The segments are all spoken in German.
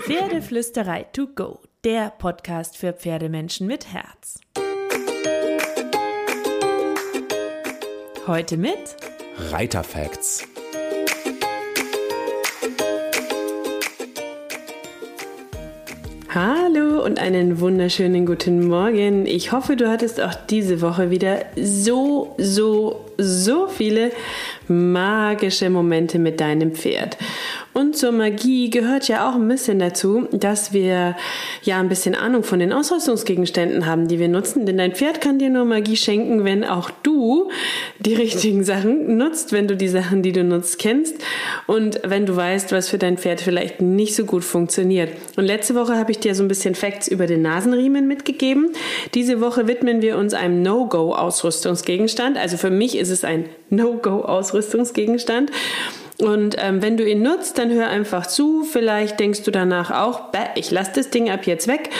Pferdeflüsterei to go, der Podcast für Pferdemenschen mit Herz. Heute mit Reiterfacts. Hallo und einen wunderschönen guten Morgen. Ich hoffe, du hattest auch diese Woche wieder so, so, so viele magische Momente mit deinem Pferd. Und zur Magie gehört ja auch ein bisschen dazu, dass wir ja ein bisschen Ahnung von den Ausrüstungsgegenständen haben, die wir nutzen. Denn dein Pferd kann dir nur Magie schenken, wenn auch du die richtigen Sachen nutzt, wenn du die Sachen, die du nutzt, kennst und wenn du weißt, was für dein Pferd vielleicht nicht so gut funktioniert. Und letzte Woche habe ich dir so ein bisschen Facts über den Nasenriemen mitgegeben. Diese Woche widmen wir uns einem No-Go-Ausrüstungsgegenstand. Also für mich ist es ein No-Go-Ausrüstungsgegenstand. Und ähm, wenn du ihn nutzt, dann hör einfach zu. Vielleicht denkst du danach auch, ich lasse das Ding ab jetzt weg.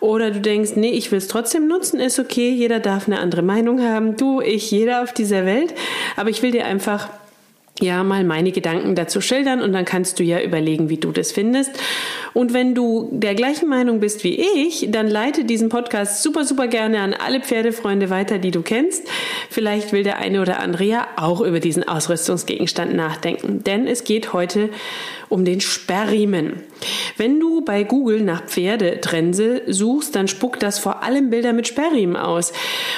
Oder du denkst, nee, ich will es trotzdem nutzen, ist okay. Jeder darf eine andere Meinung haben. Du, ich, jeder auf dieser Welt. Aber ich will dir einfach ja mal meine Gedanken dazu schildern und dann kannst du ja überlegen, wie du das findest. Und wenn du der gleichen Meinung bist wie ich, dann leite diesen Podcast super, super gerne an alle Pferdefreunde weiter, die du kennst. Vielleicht will der eine oder andere ja auch über diesen Ausrüstungsgegenstand nachdenken, denn es geht heute um den Sperrriemen. Wenn du bei Google nach Pferdetrense suchst, dann spuckt das vor allem Bilder mit Sperrriemen aus.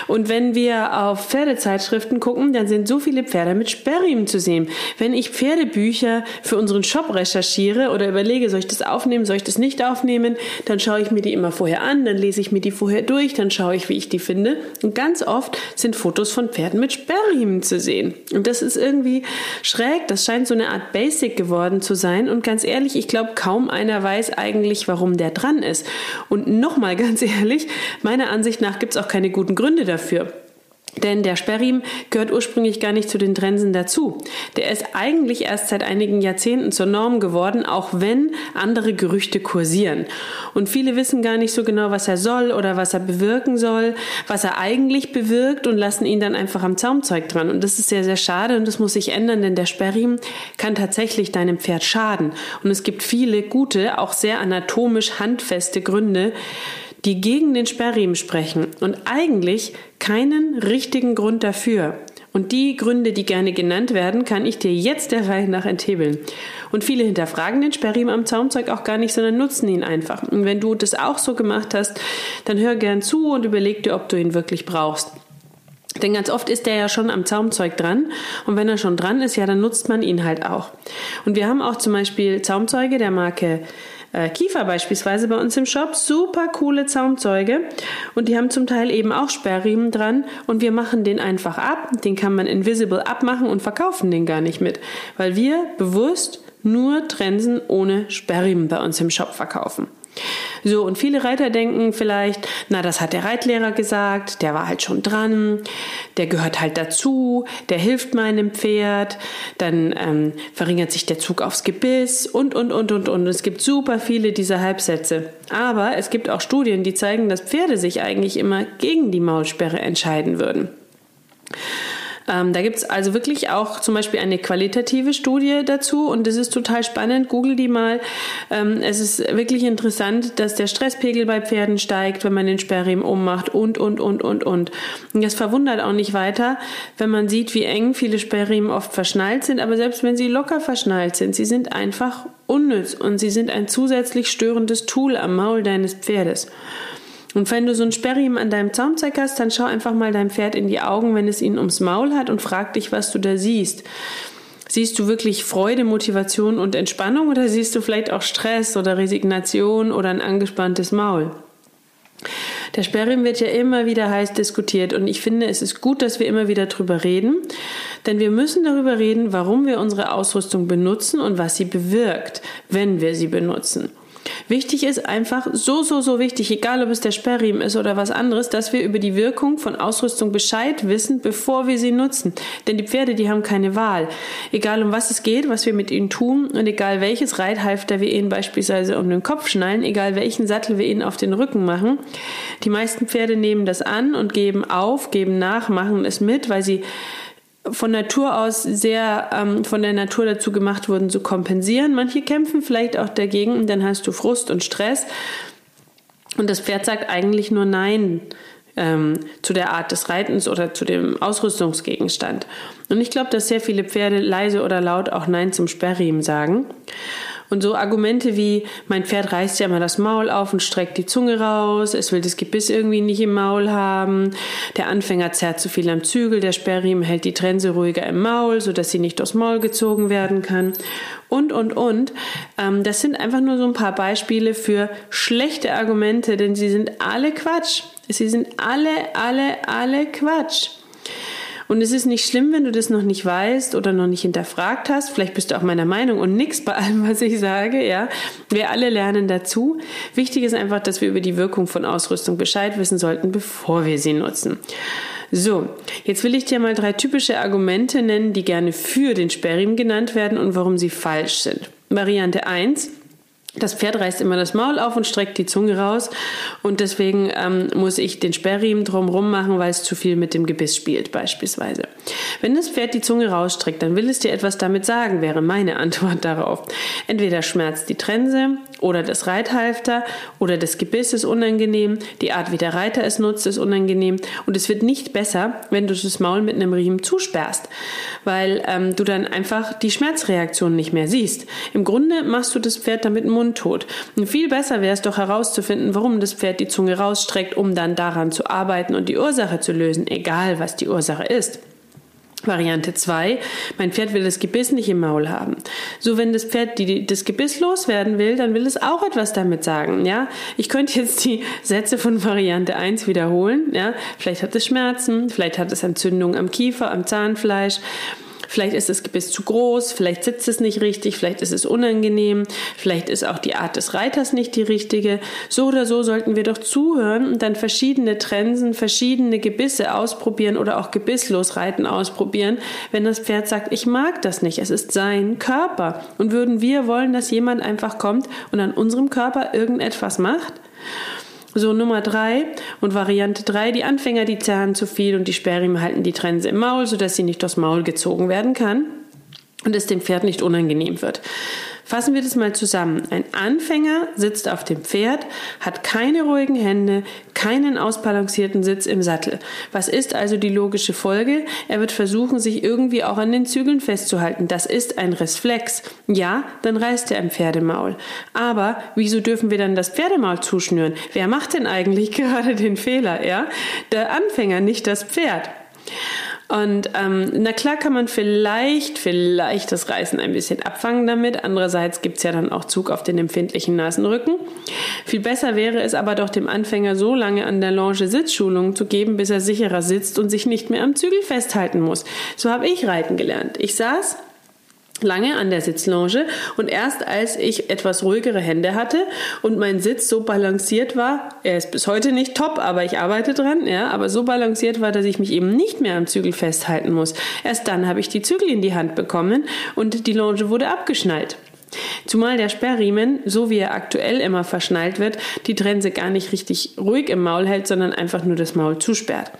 Und wenn wir auf Pferdezeitschriften gucken, dann sind so viele Pferde mit Sperrriemen zu sehen. Wenn ich Pferdebücher für unseren Shop recherchiere oder überlege, soll ich das aufnehmen, soll ich das nicht aufnehmen, dann schaue ich mir die immer vorher an, dann lese ich mir die vorher durch, dann schaue ich, wie ich die finde. Und ganz oft sind Fotos von Pferden mit Sperrriemen zu sehen. Und das ist irgendwie schräg, das scheint so eine Art Basic geworden zu sein. Und ganz ehrlich, ich glaube, kaum einer weiß eigentlich, warum der dran ist. Und nochmal ganz ehrlich, meiner Ansicht nach gibt es auch keine guten Gründe dafür. Denn der Sperrriemen gehört ursprünglich gar nicht zu den Trensen dazu. Der ist eigentlich erst seit einigen Jahrzehnten zur Norm geworden, auch wenn andere Gerüchte kursieren. Und viele wissen gar nicht so genau, was er soll oder was er bewirken soll, was er eigentlich bewirkt und lassen ihn dann einfach am Zaumzeug dran. Und das ist sehr, sehr schade und das muss sich ändern, denn der Sperrriemen kann tatsächlich deinem Pferd schaden. Und es gibt viele gute, auch sehr anatomisch handfeste Gründe, die gegen den Sperrriemen sprechen und eigentlich keinen richtigen Grund dafür. Und die Gründe, die gerne genannt werden, kann ich dir jetzt der Reihe nach enthebeln. Und viele hinterfragen den Sperrriemen am Zaumzeug auch gar nicht, sondern nutzen ihn einfach. Und wenn du das auch so gemacht hast, dann hör gern zu und überleg dir, ob du ihn wirklich brauchst. Denn ganz oft ist der ja schon am Zaumzeug dran. Und wenn er schon dran ist, ja, dann nutzt man ihn halt auch. Und wir haben auch zum Beispiel Zaumzeuge der Marke äh, Kiefer beispielsweise bei uns im Shop. Super coole Zaumzeuge. Und die haben zum Teil eben auch Sperrriemen dran. Und wir machen den einfach ab. Den kann man invisible abmachen und verkaufen den gar nicht mit. Weil wir bewusst nur Trensen ohne Sperrriemen bei uns im Shop verkaufen. So, und viele Reiter denken vielleicht, na, das hat der Reitlehrer gesagt, der war halt schon dran, der gehört halt dazu, der hilft meinem Pferd, dann ähm, verringert sich der Zug aufs Gebiss und, und, und, und, und. Es gibt super viele dieser Halbsätze. Aber es gibt auch Studien, die zeigen, dass Pferde sich eigentlich immer gegen die Maulsperre entscheiden würden. Ähm, da gibt es also wirklich auch zum Beispiel eine qualitative Studie dazu und das ist total spannend. Google die mal. Ähm, es ist wirklich interessant, dass der Stresspegel bei Pferden steigt, wenn man den Sperrriemen ummacht und, und, und, und, und. Und das verwundert auch nicht weiter, wenn man sieht, wie eng viele Sperrriemen oft verschnallt sind, aber selbst wenn sie locker verschnallt sind, sie sind einfach unnütz und sie sind ein zusätzlich störendes Tool am Maul deines Pferdes. Und wenn du so ein Sperrriemen an deinem Zaumzeug hast, dann schau einfach mal deinem Pferd in die Augen, wenn es ihn ums Maul hat und frag dich, was du da siehst. Siehst du wirklich Freude, Motivation und Entspannung oder siehst du vielleicht auch Stress oder Resignation oder ein angespanntes Maul? Der Sperrriemen wird ja immer wieder heiß diskutiert und ich finde, es ist gut, dass wir immer wieder drüber reden, denn wir müssen darüber reden, warum wir unsere Ausrüstung benutzen und was sie bewirkt, wenn wir sie benutzen. Wichtig ist einfach so, so, so wichtig, egal ob es der Sperrriemen ist oder was anderes, dass wir über die Wirkung von Ausrüstung Bescheid wissen, bevor wir sie nutzen. Denn die Pferde, die haben keine Wahl. Egal um was es geht, was wir mit ihnen tun und egal welches Reithalfter wir ihnen beispielsweise um den Kopf schnallen, egal welchen Sattel wir ihnen auf den Rücken machen, die meisten Pferde nehmen das an und geben auf, geben nach, machen es mit, weil sie von Natur aus sehr ähm, von der Natur dazu gemacht wurden, zu kompensieren. Manche kämpfen vielleicht auch dagegen und dann hast du Frust und Stress. Und das Pferd sagt eigentlich nur Nein ähm, zu der Art des Reitens oder zu dem Ausrüstungsgegenstand. Und ich glaube, dass sehr viele Pferde leise oder laut auch Nein zum Sperrriemen sagen. Und so Argumente wie, mein Pferd reißt ja immer das Maul auf und streckt die Zunge raus, es will das Gebiss irgendwie nicht im Maul haben, der Anfänger zerrt zu viel am Zügel, der Sperrriemen hält die Trense ruhiger im Maul, sodass sie nicht aufs Maul gezogen werden kann. Und, und, und. Ähm, das sind einfach nur so ein paar Beispiele für schlechte Argumente, denn sie sind alle Quatsch. Sie sind alle, alle, alle Quatsch. Und es ist nicht schlimm, wenn du das noch nicht weißt oder noch nicht hinterfragt hast. Vielleicht bist du auch meiner Meinung und nix bei allem, was ich sage, ja. Wir alle lernen dazu. Wichtig ist einfach, dass wir über die Wirkung von Ausrüstung Bescheid wissen sollten, bevor wir sie nutzen. So, jetzt will ich dir mal drei typische Argumente nennen, die gerne für den Sperrriemen genannt werden und warum sie falsch sind. Variante 1. Das Pferd reißt immer das Maul auf und streckt die Zunge raus und deswegen ähm, muss ich den Sperrriemen drumherum machen, weil es zu viel mit dem Gebiss spielt beispielsweise. Wenn das Pferd die Zunge rausstreckt, dann will es dir etwas damit sagen, wäre meine Antwort darauf. Entweder schmerzt die Trense oder das Reithalfter oder das Gebiss ist unangenehm, die Art wie der Reiter es nutzt ist unangenehm und es wird nicht besser, wenn du das Maul mit einem Riemen zusperrst, weil ähm, du dann einfach die Schmerzreaktion nicht mehr siehst. Im Grunde machst du das Pferd damit mundtot. Und viel besser wäre es doch herauszufinden, warum das Pferd die Zunge rausstreckt, um dann daran zu arbeiten und die Ursache zu lösen, egal was die Ursache ist. Variante 2, mein Pferd will das Gebiss nicht im Maul haben. So, wenn das Pferd die, das Gebiss loswerden will, dann will es auch etwas damit sagen, ja. Ich könnte jetzt die Sätze von Variante 1 wiederholen, ja. Vielleicht hat es Schmerzen, vielleicht hat es Entzündung am Kiefer, am Zahnfleisch, Vielleicht ist das Gebiss zu groß, vielleicht sitzt es nicht richtig, vielleicht ist es unangenehm, vielleicht ist auch die Art des Reiters nicht die richtige. So oder so sollten wir doch zuhören und dann verschiedene Trensen, verschiedene Gebisse ausprobieren oder auch gebisslos reiten ausprobieren, wenn das Pferd sagt, ich mag das nicht, es ist sein Körper. Und würden wir wollen, dass jemand einfach kommt und an unserem Körper irgendetwas macht? So Nummer drei und Variante drei, die Anfänger, die zerren zu viel und die Sperrriemen halten die Trense im Maul, sodass sie nicht durchs Maul gezogen werden kann und es dem Pferd nicht unangenehm wird. Fassen wir das mal zusammen. Ein Anfänger sitzt auf dem Pferd, hat keine ruhigen Hände, keinen ausbalancierten Sitz im Sattel. Was ist also die logische Folge? Er wird versuchen, sich irgendwie auch an den Zügeln festzuhalten. Das ist ein Reflex. Ja, dann reißt er im Pferdemaul. Aber wieso dürfen wir dann das Pferdemaul zuschnüren? Wer macht denn eigentlich gerade den Fehler? Ja, der Anfänger, nicht das Pferd. Und ähm, na klar kann man vielleicht, vielleicht das Reißen ein bisschen abfangen damit. Andererseits gibt's ja dann auch Zug auf den empfindlichen Nasenrücken. Viel besser wäre es aber doch dem Anfänger so lange an der Longe Sitzschulungen zu geben, bis er sicherer sitzt und sich nicht mehr am Zügel festhalten muss. So habe ich reiten gelernt. Ich saß lange an der Sitzlounge und erst als ich etwas ruhigere Hände hatte und mein Sitz so balanciert war, er ist bis heute nicht top, aber ich arbeite dran, ja, aber so balanciert war, dass ich mich eben nicht mehr am Zügel festhalten muss. Erst dann habe ich die Zügel in die Hand bekommen und die Longe wurde abgeschnallt. Zumal der Sperrriemen, so wie er aktuell immer verschnallt wird, die Trense gar nicht richtig ruhig im Maul hält, sondern einfach nur das Maul zusperrt.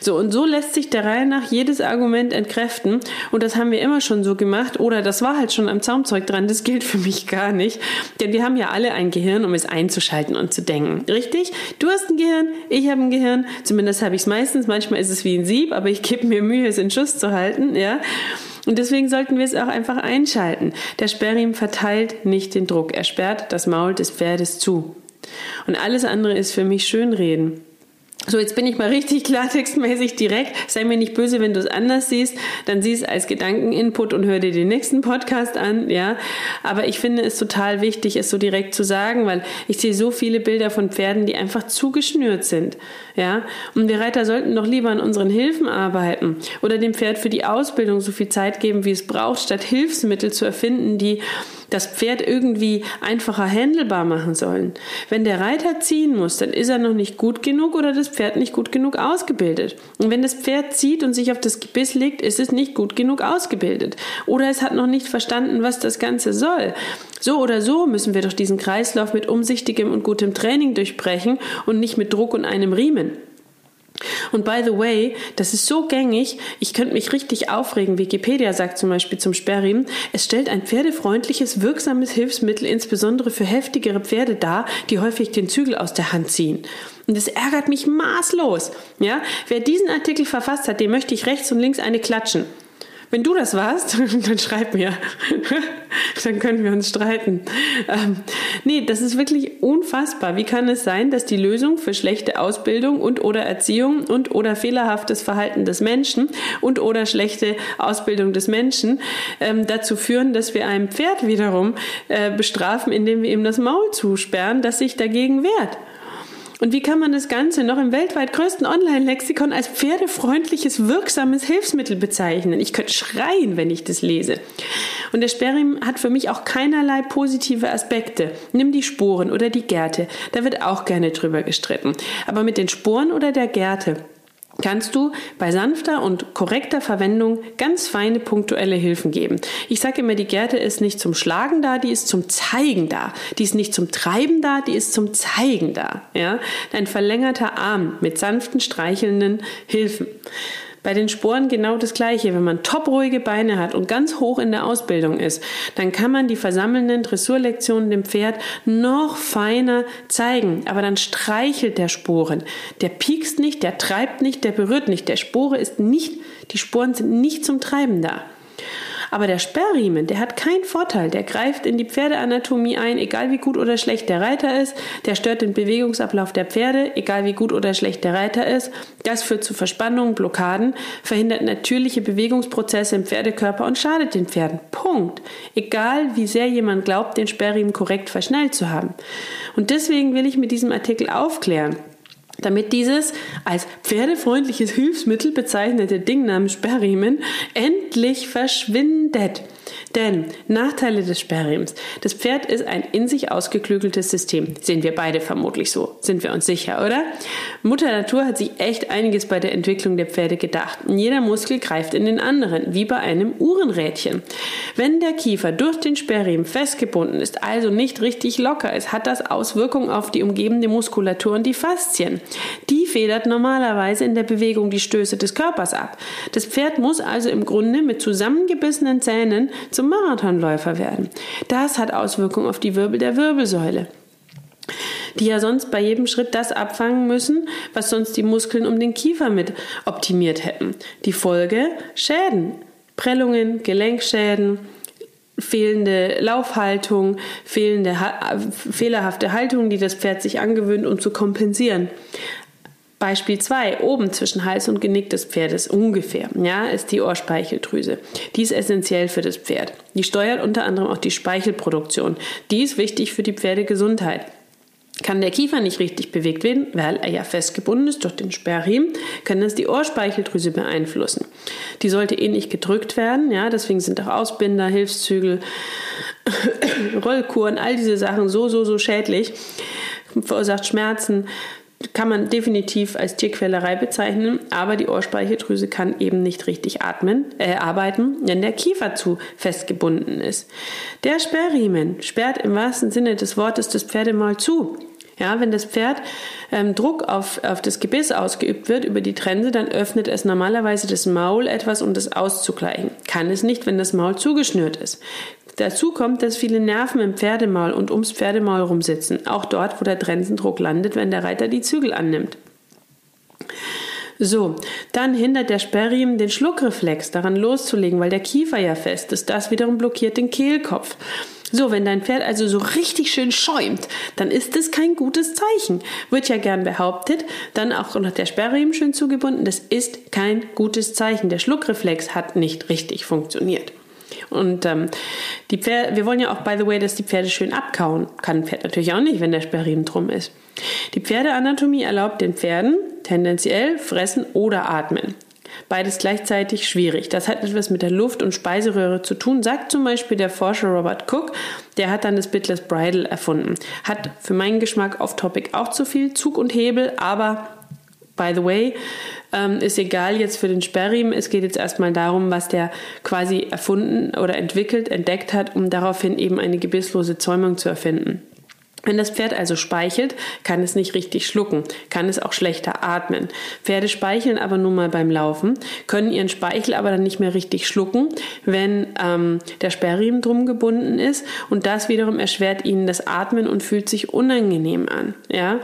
So, und so lässt sich der Reihe nach jedes Argument entkräften. Und das haben wir immer schon so gemacht. Oder das war halt schon am Zaumzeug dran. Das gilt für mich gar nicht. Denn wir haben ja alle ein Gehirn, um es einzuschalten und zu denken. Richtig? Du hast ein Gehirn, ich habe ein Gehirn. Zumindest habe ich es meistens. Manchmal ist es wie ein Sieb, aber ich gebe mir Mühe, es in Schuss zu halten. Ja. Und deswegen sollten wir es auch einfach einschalten. Der Sperrriemen verteilt nicht den Druck. Er sperrt das Maul des Pferdes zu. Und alles andere ist für mich Schönreden. So, jetzt bin ich mal richtig klartextmäßig direkt. Sei mir nicht böse, wenn du es anders siehst. Dann sieh es als Gedankeninput und hör dir den nächsten Podcast an, ja. Aber ich finde es total wichtig, es so direkt zu sagen, weil ich sehe so viele Bilder von Pferden, die einfach zugeschnürt sind, ja. Und wir Reiter sollten doch lieber an unseren Hilfen arbeiten oder dem Pferd für die Ausbildung so viel Zeit geben, wie es braucht, statt Hilfsmittel zu erfinden, die das Pferd irgendwie einfacher händelbar machen sollen. Wenn der Reiter ziehen muss, dann ist er noch nicht gut genug oder das Pferd nicht gut genug ausgebildet. Und wenn das Pferd zieht und sich auf das Gebiss legt, ist es nicht gut genug ausgebildet. Oder es hat noch nicht verstanden, was das Ganze soll. So oder so müssen wir doch diesen Kreislauf mit umsichtigem und gutem Training durchbrechen und nicht mit Druck und einem Riemen. Und by the way, das ist so gängig, ich könnte mich richtig aufregen. Wikipedia sagt zum Beispiel zum Sperrriemen, es stellt ein pferdefreundliches, wirksames Hilfsmittel insbesondere für heftigere Pferde dar, die häufig den Zügel aus der Hand ziehen. Und das ärgert mich maßlos. Ja, wer diesen Artikel verfasst hat, dem möchte ich rechts und links eine klatschen. Wenn du das warst, dann schreib mir. dann können wir uns streiten. Ähm, nee, das ist wirklich unfassbar. Wie kann es sein, dass die Lösung für schlechte Ausbildung und oder Erziehung und oder fehlerhaftes Verhalten des Menschen und oder schlechte Ausbildung des Menschen ähm, dazu führen, dass wir ein Pferd wiederum äh, bestrafen, indem wir ihm das Maul zusperren, das sich dagegen wehrt? Und wie kann man das Ganze noch im weltweit größten Online-Lexikon als pferdefreundliches, wirksames Hilfsmittel bezeichnen? Ich könnte schreien, wenn ich das lese. Und der Sperrim hat für mich auch keinerlei positive Aspekte. Nimm die Sporen oder die Gärte. Da wird auch gerne drüber gestritten. Aber mit den Sporen oder der Gärte kannst du bei sanfter und korrekter Verwendung ganz feine punktuelle Hilfen geben. Ich sage immer, die Gerte ist nicht zum Schlagen da, die ist zum Zeigen da. Die ist nicht zum Treiben da, die ist zum Zeigen da. Ja? Ein verlängerter Arm mit sanften, streichelnden Hilfen. Bei den Sporen genau das Gleiche. Wenn man topruhige Beine hat und ganz hoch in der Ausbildung ist, dann kann man die versammelnden Dressurlektionen dem Pferd noch feiner zeigen. Aber dann streichelt der Sporen. Der piekst nicht, der treibt nicht, der berührt nicht. Der Spore ist nicht, die Sporen sind nicht zum Treiben da. Aber der Sperrriemen, der hat keinen Vorteil. Der greift in die Pferdeanatomie ein, egal wie gut oder schlecht der Reiter ist. Der stört den Bewegungsablauf der Pferde, egal wie gut oder schlecht der Reiter ist. Das führt zu Verspannungen, Blockaden, verhindert natürliche Bewegungsprozesse im Pferdekörper und schadet den Pferden. Punkt. Egal wie sehr jemand glaubt, den Sperrriemen korrekt verschnallt zu haben. Und deswegen will ich mit diesem Artikel aufklären damit dieses als pferdefreundliches Hilfsmittel bezeichnete Ding namens Sperrriemen endlich verschwindet. Denn Nachteile des Sperrriemens. Das Pferd ist ein in sich ausgeklügeltes System. Sehen wir beide vermutlich so. Sind wir uns sicher, oder? Mutter Natur hat sich echt einiges bei der Entwicklung der Pferde gedacht. Jeder Muskel greift in den anderen, wie bei einem Uhrenrädchen. Wenn der Kiefer durch den Sperrriemen festgebunden ist, also nicht richtig locker ist, hat das Auswirkungen auf die umgebende Muskulatur und die Faszien. Die federt normalerweise in der Bewegung die Stöße des Körpers ab. Das Pferd muss also im Grunde mit zusammengebissenen Zähnen zum Marathonläufer werden. Das hat Auswirkungen auf die Wirbel der Wirbelsäule die ja sonst bei jedem Schritt das abfangen müssen, was sonst die Muskeln um den Kiefer mit optimiert hätten. Die Folge Schäden, Prellungen, Gelenkschäden, fehlende Laufhaltung, fehlende fehlerhafte Haltung, die das Pferd sich angewöhnt, um zu kompensieren. Beispiel 2, oben zwischen Hals und Genick des Pferdes ungefähr, ja, ist die Ohrspeicheldrüse. Die ist essentiell für das Pferd. Die steuert unter anderem auch die Speichelproduktion. Die ist wichtig für die Pferdegesundheit. Kann der Kiefer nicht richtig bewegt werden, weil er ja festgebunden ist durch den Sperrriemen, kann das die Ohrspeicheldrüse beeinflussen. Die sollte eh gedrückt werden, ja, deswegen sind auch Ausbinder, Hilfszügel, Rollkuren, all diese Sachen so, so, so schädlich, verursacht Schmerzen, kann man definitiv als Tierquälerei bezeichnen, aber die Ohrspeicheldrüse kann eben nicht richtig atmen, äh, arbeiten, wenn der Kiefer zu festgebunden ist. Der Sperrriemen sperrt im wahrsten Sinne des Wortes das Pferdemaul zu. Ja, wenn das Pferd ähm, Druck auf, auf das Gebiss ausgeübt wird über die Trense, dann öffnet es normalerweise das Maul etwas, um das auszugleichen. Kann es nicht, wenn das Maul zugeschnürt ist. Dazu kommt, dass viele Nerven im Pferdemaul und ums Pferdemaul rumsitzen, auch dort, wo der Trensendruck landet, wenn der Reiter die Zügel annimmt. So, dann hindert der Sperrriemen den Schluckreflex daran loszulegen, weil der Kiefer ja fest ist. Das wiederum blockiert den Kehlkopf. So, wenn dein Pferd also so richtig schön schäumt, dann ist es kein gutes Zeichen. Wird ja gern behauptet, dann auch noch der Sperrriemen schön zugebunden, das ist kein gutes Zeichen. Der Schluckreflex hat nicht richtig funktioniert. Und ähm, die Pferde, wir wollen ja auch, by the way, dass die Pferde schön abkauen. Kann ein Pferd natürlich auch nicht, wenn der Sperrriemen drum ist. Die Pferdeanatomie erlaubt den Pferden tendenziell fressen oder atmen. Beides gleichzeitig schwierig. Das hat etwas mit der Luft- und Speiseröhre zu tun, sagt zum Beispiel der Forscher Robert Cook. Der hat dann das Bitless Bridle erfunden. Hat für meinen Geschmack off-topic auch zu viel Zug und Hebel, aber by the way, ähm, ist egal jetzt für den Sperrriemen. Es geht jetzt erstmal darum, was der quasi erfunden oder entwickelt, entdeckt hat, um daraufhin eben eine gebisslose Zäumung zu erfinden. Wenn das Pferd also speichelt, kann es nicht richtig schlucken, kann es auch schlechter atmen. Pferde speicheln aber nun mal beim Laufen, können ihren Speichel aber dann nicht mehr richtig schlucken, wenn ähm, der Sperrriemen drum gebunden ist und das wiederum erschwert ihnen das Atmen und fühlt sich unangenehm an. Ja.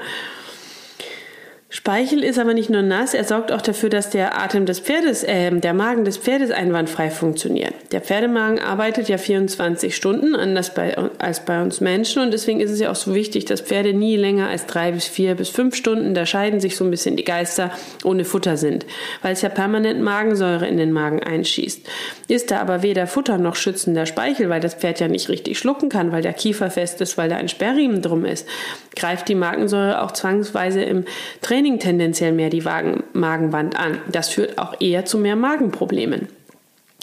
Speichel ist aber nicht nur nass, er sorgt auch dafür, dass der Atem des Pferdes, äh, der Magen des Pferdes einwandfrei funktioniert. Der Pferdemagen arbeitet ja 24 Stunden, anders bei, als bei uns Menschen und deswegen ist es ja auch so wichtig, dass Pferde nie länger als drei bis vier bis fünf Stunden, da scheiden sich so ein bisschen die Geister, ohne Futter sind, weil es ja permanent Magensäure in den Magen einschießt. Ist da aber weder Futter noch schützender Speichel, weil das Pferd ja nicht richtig schlucken kann, weil der Kiefer fest ist, weil da ein Sperrriemen drum ist, greift die Magensäure auch zwangsweise im Training tendenziell mehr die Magenwand an. Das führt auch eher zu mehr Magenproblemen.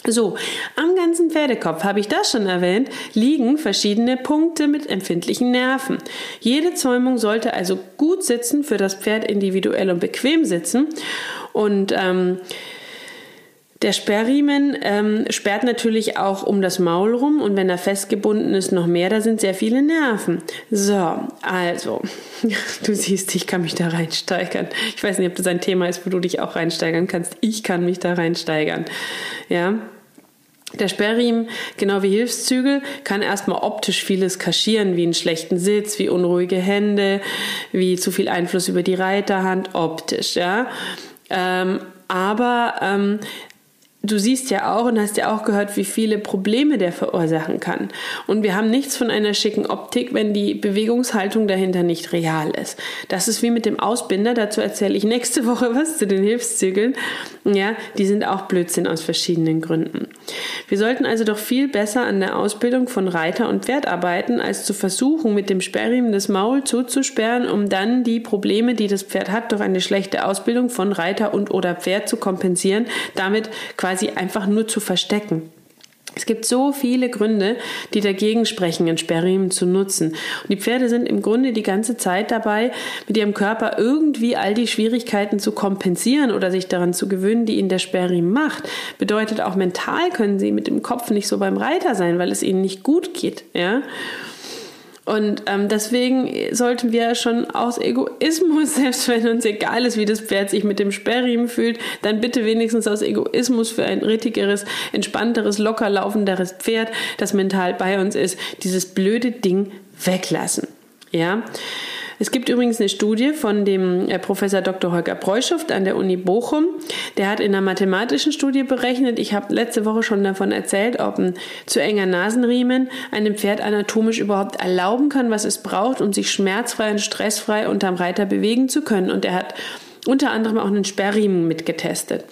So, am ganzen Pferdekopf, habe ich das schon erwähnt, liegen verschiedene Punkte mit empfindlichen Nerven. Jede Zäumung sollte also gut sitzen, für das Pferd individuell und bequem sitzen. Und ähm, der Sperrriemen ähm, sperrt natürlich auch um das Maul rum und wenn er festgebunden ist, noch mehr, da sind sehr viele Nerven. So, also, du siehst, ich kann mich da reinsteigern. Ich weiß nicht, ob das ein Thema ist, wo du dich auch reinsteigern kannst. Ich kann mich da reinsteigern. Ja. Der Sperrriemen, genau wie Hilfszügel, kann erstmal optisch vieles kaschieren, wie einen schlechten Sitz, wie unruhige Hände, wie zu viel Einfluss über die Reiterhand, optisch, ja. Ähm, aber ähm, du siehst ja auch und hast ja auch gehört, wie viele Probleme der verursachen kann. Und wir haben nichts von einer schicken Optik, wenn die Bewegungshaltung dahinter nicht real ist. Das ist wie mit dem Ausbinder, dazu erzähle ich nächste Woche was zu den Hilfszügeln. Ja, die sind auch Blödsinn aus verschiedenen Gründen. Wir sollten also doch viel besser an der Ausbildung von Reiter und Pferd arbeiten, als zu versuchen, mit dem Sperrriemen das Maul zuzusperren, um dann die Probleme, die das Pferd hat, durch eine schlechte Ausbildung von Reiter und oder Pferd zu kompensieren, damit quasi quasi einfach nur zu verstecken. Es gibt so viele Gründe, die dagegen sprechen, einen Sperrriemen zu nutzen. Und die Pferde sind im Grunde die ganze Zeit dabei, mit ihrem Körper irgendwie all die Schwierigkeiten zu kompensieren oder sich daran zu gewöhnen, die ihnen der Sperrriemen macht. Bedeutet auch mental können sie mit dem Kopf nicht so beim Reiter sein, weil es ihnen nicht gut geht, ja. Und ähm, deswegen sollten wir schon aus Egoismus, selbst wenn uns egal ist, wie das Pferd sich mit dem Sperrriemen fühlt, dann bitte wenigstens aus Egoismus für ein rittigeres, entspannteres, locker laufenderes Pferd, das mental bei uns ist, dieses blöde Ding weglassen. Ja. Es gibt übrigens eine Studie von dem äh, Professor Dr. Holger Breuschuft an der Uni Bochum. Der hat in einer mathematischen Studie berechnet, ich habe letzte Woche schon davon erzählt, ob ein zu enger Nasenriemen einem Pferd anatomisch überhaupt erlauben kann, was es braucht, um sich schmerzfrei und stressfrei unterm Reiter bewegen zu können. Und er hat unter anderem auch einen Sperrriemen mitgetestet.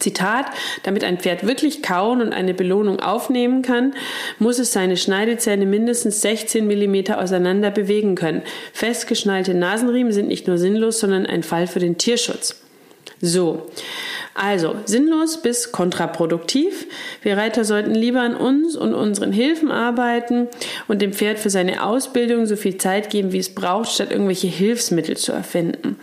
Zitat, damit ein Pferd wirklich kauen und eine Belohnung aufnehmen kann, muss es seine Schneidezähne mindestens 16 mm auseinander bewegen können. Festgeschnallte Nasenriemen sind nicht nur sinnlos, sondern ein Fall für den Tierschutz. So, also sinnlos bis kontraproduktiv. Wir Reiter sollten lieber an uns und unseren Hilfen arbeiten und dem Pferd für seine Ausbildung so viel Zeit geben, wie es braucht, statt irgendwelche Hilfsmittel zu erfinden.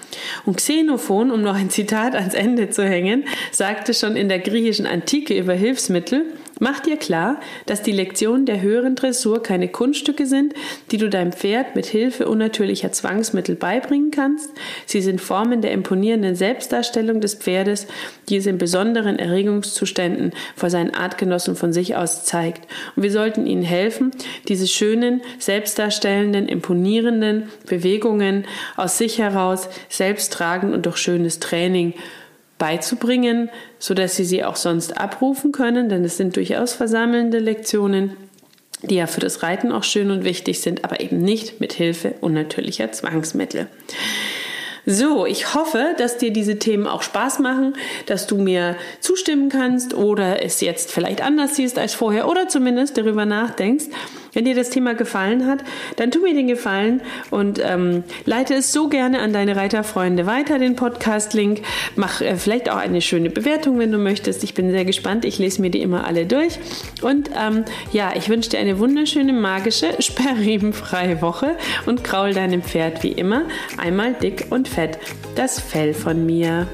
Und Xenophon, um noch ein Zitat ans Ende zu hängen, sagte schon in der griechischen Antike über Hilfsmittel, Mach dir klar, dass die Lektionen der höheren Dressur keine Kunststücke sind, die du deinem Pferd mit Hilfe unnatürlicher Zwangsmittel beibringen kannst. Sie sind Formen der imponierenden Selbstdarstellung des Pferdes, die es in besonderen Erregungszuständen vor seinen Artgenossen von sich aus zeigt. Und wir sollten ihnen helfen, diese schönen, selbstdarstellenden, imponierenden Bewegungen aus sich heraus selbst tragen und durch schönes Training beizubringen, sodass sie sie auch sonst abrufen können, denn es sind durchaus versammelnde Lektionen, die ja für das Reiten auch schön und wichtig sind, aber eben nicht mit Hilfe unnatürlicher Zwangsmittel. So, ich hoffe, dass dir diese Themen auch Spaß machen, dass du mir zustimmen kannst oder es jetzt vielleicht anders siehst als vorher oder zumindest darüber nachdenkst. Wenn dir das Thema gefallen hat, dann tu mir den Gefallen und ähm, leite es so gerne an deine Reiterfreunde weiter, den Podcast-Link. Mach äh, vielleicht auch eine schöne Bewertung, wenn du möchtest. Ich bin sehr gespannt. Ich lese mir die immer alle durch. Und ähm, ja, ich wünsche dir eine wunderschöne, magische, sperrriemenfreie Woche und kraul deinem Pferd wie immer einmal dick und fett das Fell von mir.